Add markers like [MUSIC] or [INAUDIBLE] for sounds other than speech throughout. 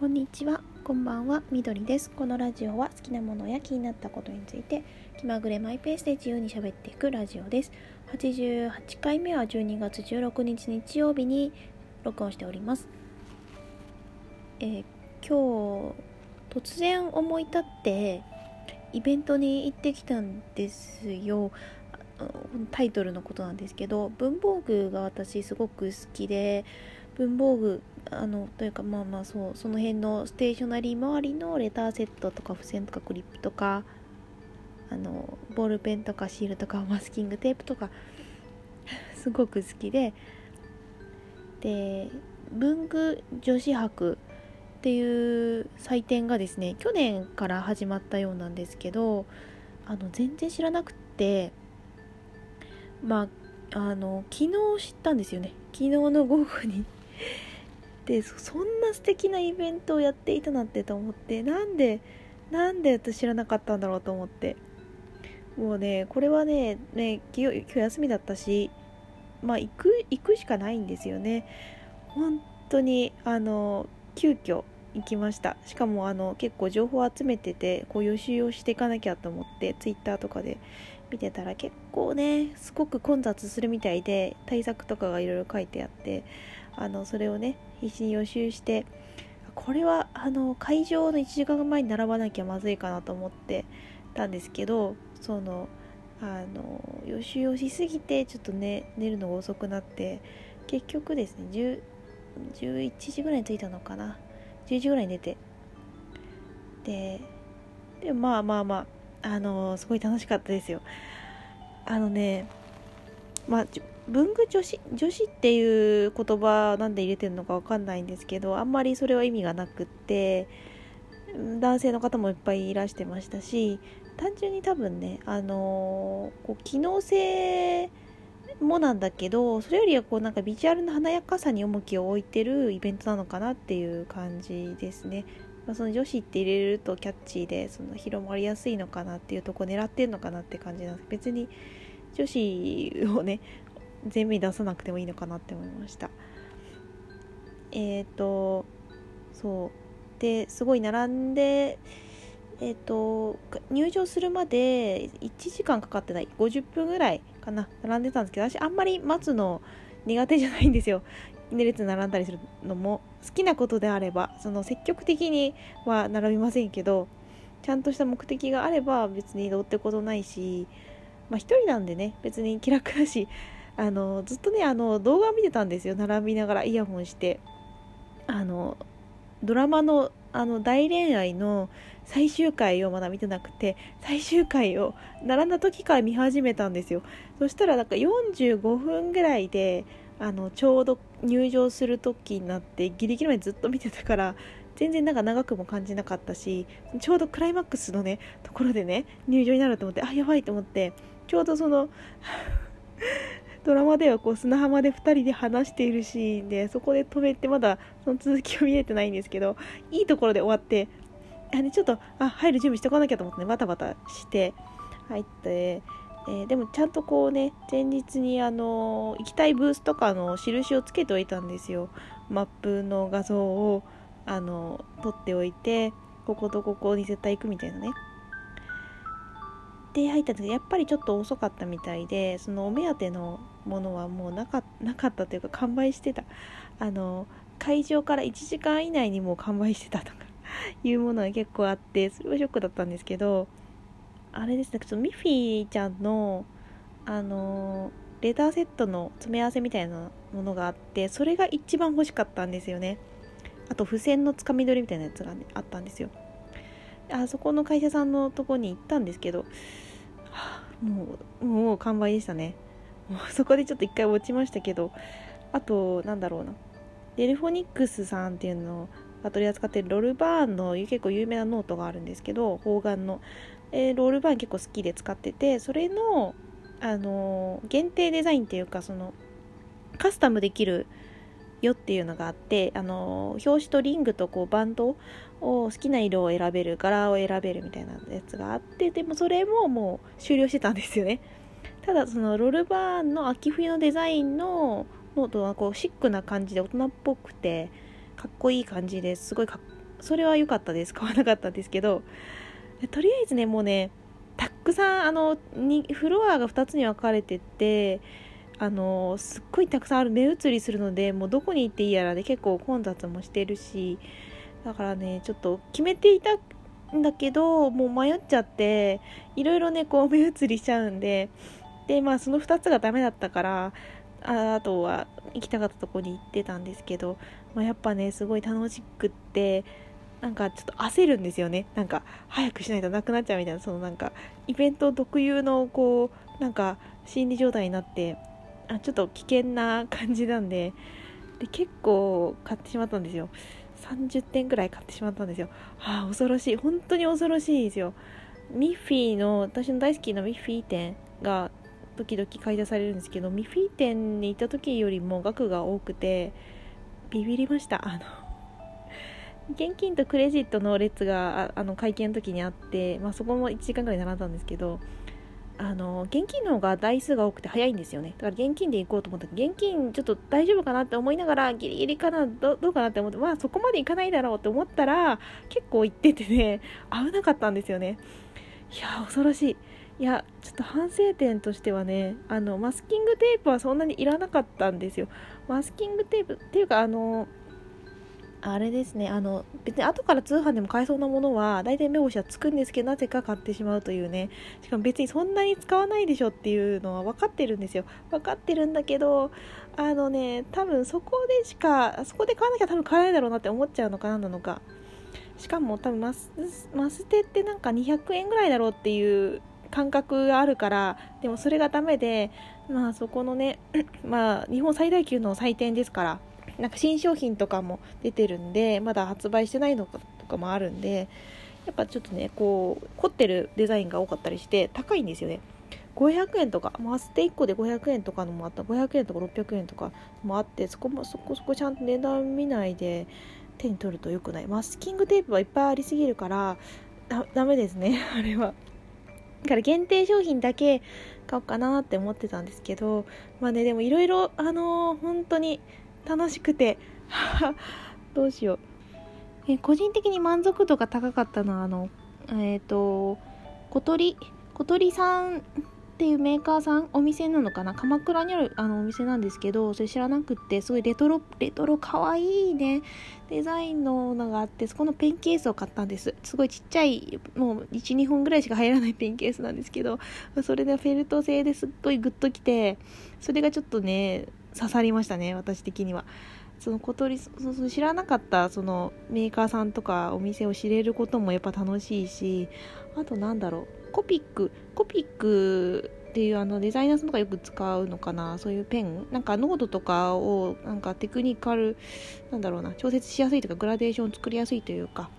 こんにちは、こんばんは、みどりです。このラジオは好きなものや気になったことについて気まぐれマイペースで自由に喋っていくラジオです。88回目は12月16日日曜日に録音しております。えー今日突然思い立ってイベントに行ってきたんですよ。タイトルのことなんですけど文房具が私すごく好きで文房具あのというかまあまあそうその辺のステーショナリー周りのレターセットとか付箋とかクリップとかあのボールペンとかシールとかマスキングテープとか [LAUGHS] すごく好きでで文具女子博っていう祭典がですね去年から始まったようなんですけどあの全然知らなくてまああの昨日知ったんですよね。昨日の午後にでそんな素敵なイベントをやっていたなんてと思ってなんでなんで私知らなかったんだろうと思って。もうねこれはねね今日今日休みだったしまあ行く行くしかないんですよね。本当にあの急遽行きました。しかもあの結構情報集めててこう予習をしていかなきゃと思ってツイッターとかで見てたら結構ねすごく混雑するみたいで対策とかがいろいろ書いてあってあのそれをね必死に予習してこれはあの会場の1時間前に並ばなきゃまずいかなと思ってたんですけどそのあの予習をしすぎてちょっとね寝るのが遅くなって結局ですね10 11時ぐらいに着いたのかな。10時ぐらいに寝て。ででまあまあまああのすごい楽しかったですよ。あのねまあ文具女子女子っていう言葉なんで入れてるのかわかんないんですけどあんまりそれは意味がなくって男性の方もいっぱいいらしてましたし単純に多分ねあのーこう機能性もなんだけどそれよりはこうなんかビジュアルの華やかさに重きを置いてるイベントなのかなっていう感じですね。まあ、その女子って入れるとキャッチーでその広まりやすいのかなっていうとこ狙ってるのかなって感じなんです別に女子をね前面に出さなくてもいいのかなって思いました。えっ、とそう。ですごい並んでえっ、と入場するまで1時間かかってない50分ぐらいかな並んでたんですけど私あんまり待つの苦手じゃないんですよ。列並んだりするのも好きなことであればその積極的には並びませんけどちゃんとした目的があれば別にどうってことないしまあ一人なんでね別に気楽だしあのずっとねあの動画見てたんですよ。並びながらイヤホンして。あのドラマのあの大恋愛の最終回をまだ見てなくて最終回を並んだ時から見始めたんですよ。そしたらなんか45分ぐらいであのちょうど入場する時になってギリギリまでずっと見てたから全然なんか長くも感じなかったしちょうどクライマックスのねところでね入場になると思ってあやばいと思ってちょうどその [LAUGHS] ドラマではこう砂浜で2人で話しているシーンでそこで止めてまだその続きを見れてないんですけどいいところで終わってあ、ね、ちょっとあ入る準備しておかなきゃと思ってねバタバタして入ってえー、でもちゃんとこうね前日にあの行きたいブースとかの印をつけておいたんですよ。マップの画像をあの撮っておいてこことここに絶対行くみたいなね。で入ったんですけどやっぱりちょっと遅かったみたいでそのお目当てのものはもうなか [LAUGHS] なかったというか完売してた。あの会場から1時間以内にもう完売してたとかいうものが結構あってそれはショックだったんですけどあれですねちょっとミッフィーちゃんのあのレターセットの詰め合わせみたいなものがあってそれが一番欲しかったんですよね。あと付箋のつかみ取りみたいなやつが、ね、あったんですよ。あそこの会社さんのとこに行ったんですけど、もうもう完売でしたね。も [LAUGHS] うそこでちょっと一回落ちましたけどあとなんだろうな。デルフォニックスさんっていうのが取り扱ってるロルバーンの結構有名なノートがあるんですけど方眼の。えー、ロールバーン結構好きで使っててそれの、あのー、限定デザインっていうかそのカスタムできるよっていうのがあって、あの、表紙とリングとこうバンドを好きな色を選べる柄を選べるみたいなやつがあってでもそれももう終了してたんですよね。ただそのロルバーンの秋冬のデザインのノートはこうシックな感じで大人っぽくてかっこいい感じですごいかそれは良かったです。買わなかったんですけど。とりあえずねもうねたくさんあのにフロアが2つに分かれててあのすっごいたくさんある目移りするのでもうどこに行っていいやらで結構混雑もしてるしだからねちょっと決めていたんだけどもう迷っちゃっていろいろねこう目移りしちゃうんででまあその2つがダメだったからああとは行きたかったとこに行ってたんですけど、まあ、やっぱねすごい楽しくってなんかちょっと焦るんですよね。なんか早くしないとなくなっちゃうみたいなそのなんかイベント特有のこうなんか心理状態になってあちょっと危険な感じなんで。で結構買ってしまったんですよ。30点ぐらい買ってしまったんですよ。はあ恐ろしい。本当に恐ろしいですよ。ミッフィーの私の大好きなミッフィー店が時々買い出されるんですけどミッフィー店に行った時よりも額が多くてビビりました。あの現金とクレジットの列があの会計の時にあって、まあ、そこも1時間ぐらい並んだんですけどあの現金の方が台数が多くて早いんですよね。だから現金で行こうと思ったら現金ちょっと大丈夫かなって思いながらギリギリかなどうかなって思ってまあそこまで行かないだろうって思ったら結構行っててね危なかったんですよね。いや恐ろしい。いやちょっと反省点としてはねあのマスキングテープはそんなにいらなかったんですよ。マスキングテープっていうかあのあれですね。あの別に後から通販でも買えそうなものは大体目星はつくんですけどなぜか買ってしまうというね。しかも別にそんなに使わないでしょっていうのは分かってるんですよ。分かってるんだけどあのね多分そこでしかそこで買わなきゃ多分買えないだろうなって思っちゃうのか何なのか。しかも多分マスマステってなんか200円ぐらいだろうっていう感覚があるからでもそれがダメでまあそこのね [CLEARS THROAT] まあ日本最大級の祭典ですからなんか新商品とかも出てるんでまだ発売してないのとかもあるんでやっぱちょっとねこう凝ってるデザインが多かったりして高いんですよね。500円とかマステ1個で500円とかのもあった。500円とか600円とかもあってそこもそこそこちゃんと値段見ないで手に取ると良くない。マスキングテープはいっぱいありすぎるからダメですね [LAUGHS] あれは。だから限定商品だけ買おうかなって思ってたんですけどまあねでもいろいろあのー、本当に楽しくて。[LAUGHS] どうしよう。え個人的に満足度が高かったのはあのえっ、ー、と小鳥小鳥さんっていうメーカーさんお店なのかな？鎌倉にあるあのお店なんですけどそれ知らなくってすごいレトロレトロかわいいねデザインののがあってそこのペンケースを買ったんです。すごいちっちゃいもう12本ぐらいしか入らないペンケースなんですけどそれでフェルト製ですっごいグッときてそれがちょっとね刺さりましたね私的には。その小鳥そそ知らなかったそのメーカーさんとかお店を知れることもやっぱ楽しいしあとなんだろう。コピックコピックっていうあのデザイナーさんとかよく使うのかな？そういうペン？なんか濃度とかをなんかテクニカルなんだろうな？調節しやすいとかグラデーション作りやすいというか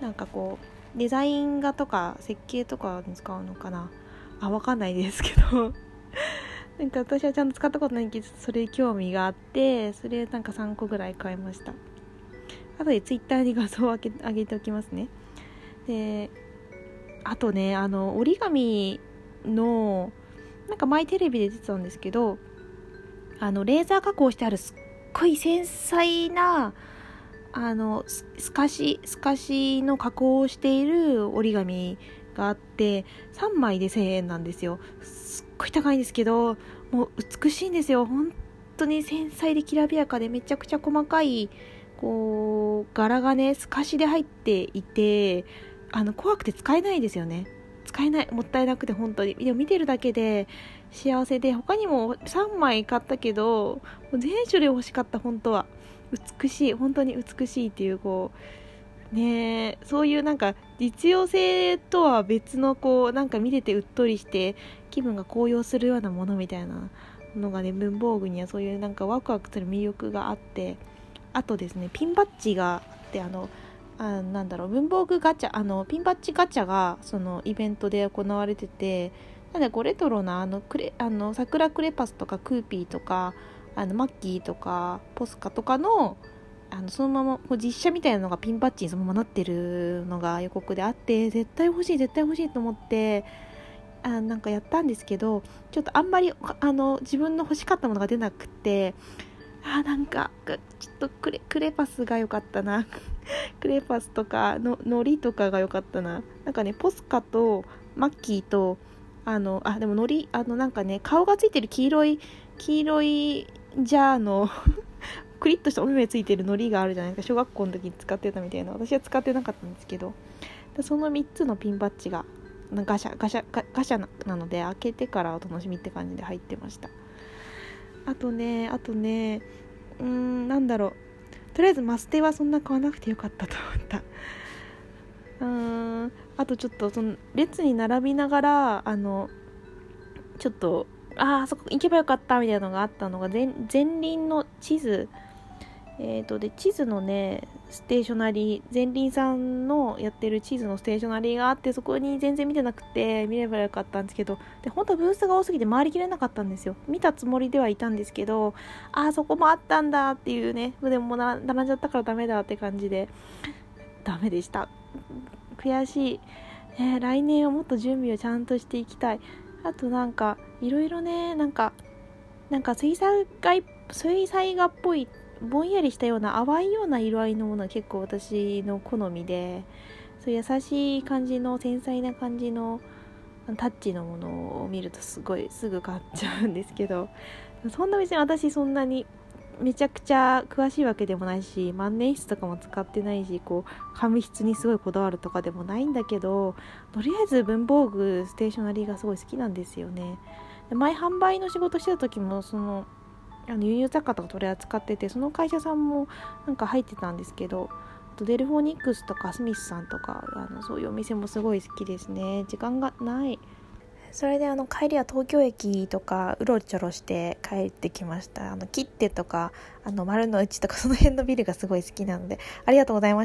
なんかこうデザイン画とか設計とかに使うのかな？あわかんないですけど。[LAUGHS] なんか私はちゃんと使ったことないけどそれ興味があってそれなんか3個ぐらい買いました。あとでツイッターに画像を上げ上げておきますね。であとねあの折り紙のなんか前テレビで出てたんですけどあのレーザー加工してあるすっごい繊細なあの透かし透かしの加工をしている折り紙があって3枚で1000円なんですよ。すっごい高いんですけどもう美しいんですよ。本当に繊細できらびやかでめちゃくちゃ細かいこう柄がね透かしで入っていてあの怖くて使えないですよね。使えない。もったいなくて本当に。でも見てるだけで幸せで他にも3枚買ったけど全種類欲しかった本当は。美しい。本当に美しいっていうこうねそういうなんか実用性とは別のこうなんか見ててうっとりして気分が高揚するようなものみたいなのがね文房具にはそういうなんかワクワクする魅力があって。あとですねピンバッジがあってあのあなんだろう文房具ガチャあのピンバッジガチャがそのイベントで行われててなんでこうレトロなあのクレあの桜クレパスとかクーピーとかあのマッキーとかポスカとかのあのそのままこう実写みたいなのがピンバッジにそのままなってるのが予告であって絶対欲しい絶対欲しいと思ってあなんかやったんですけどちょっとあんまりあの自分の欲しかったものが出なくてあなんかちょっとクレクレパスが良かったな。[LAUGHS] クレパスとかの海苔とかが良かったな。なんかねポスカとマッキーとあのあでも海苔あのなんかね顔がついてる黄色い黄色いジャーの [LAUGHS] クリッとしたお目目ついてる海苔があるじゃないか。小学校の時に使ってたみたいな。私は使ってなかったんですけど。その3つのピンバッジがガシャガシャガシャなので開けてからお楽しみって感じで入ってました。あとねあとねうーんなんだろう。とりあえずマステはそんな買わなくてよかったと思った。うーん。あとちょっとその列に並びながらあのちょっとああそこ行けばよかったみたいなのがあったのがゼンゼンリンの地図えーと、で地図のねステーショナリーゼンリンさんのやってる地図のステーショナリーがあってそこに全然見てなくて見ればよかったんですけどで本当はブースが多すぎて回りきれなかったんですよ。見たつもりではいたんですけどああそこもあったんだっていうねでもな並んじゃったからダメだって感じでダメでした。悔しい、えー、来年はもっと準備をちゃんとしていきたい。あとなんかいろいろねなんかなんか水彩画水彩画っぽいぼんやりしたような淡いような色合いのものは結構私の好みでそういう優しい感じの繊細な感じのタッチのものを見るとすごいすぐ買っちゃうんですけどそんな別に私そんなにめちゃくちゃ詳しいわけでもないし万年筆とかも使ってないしこう紙質にすごいこだわるとかでもないんだけどとりあえず文房具ステーショナリーがすごい好きなんですよね。前販売の仕事してた時もそのあの輸入雑貨とか取り扱っててその会社さんもなんか入ってたんですけどあとデルフォニックスとかスミスさんとかあのそういうお店もすごい好きですね。時間がない。それであの帰りは東京駅とかうろちょろして帰ってきました。あの切手とかあの丸の内とかその辺のビルがすごい好きなのでありがとうございました。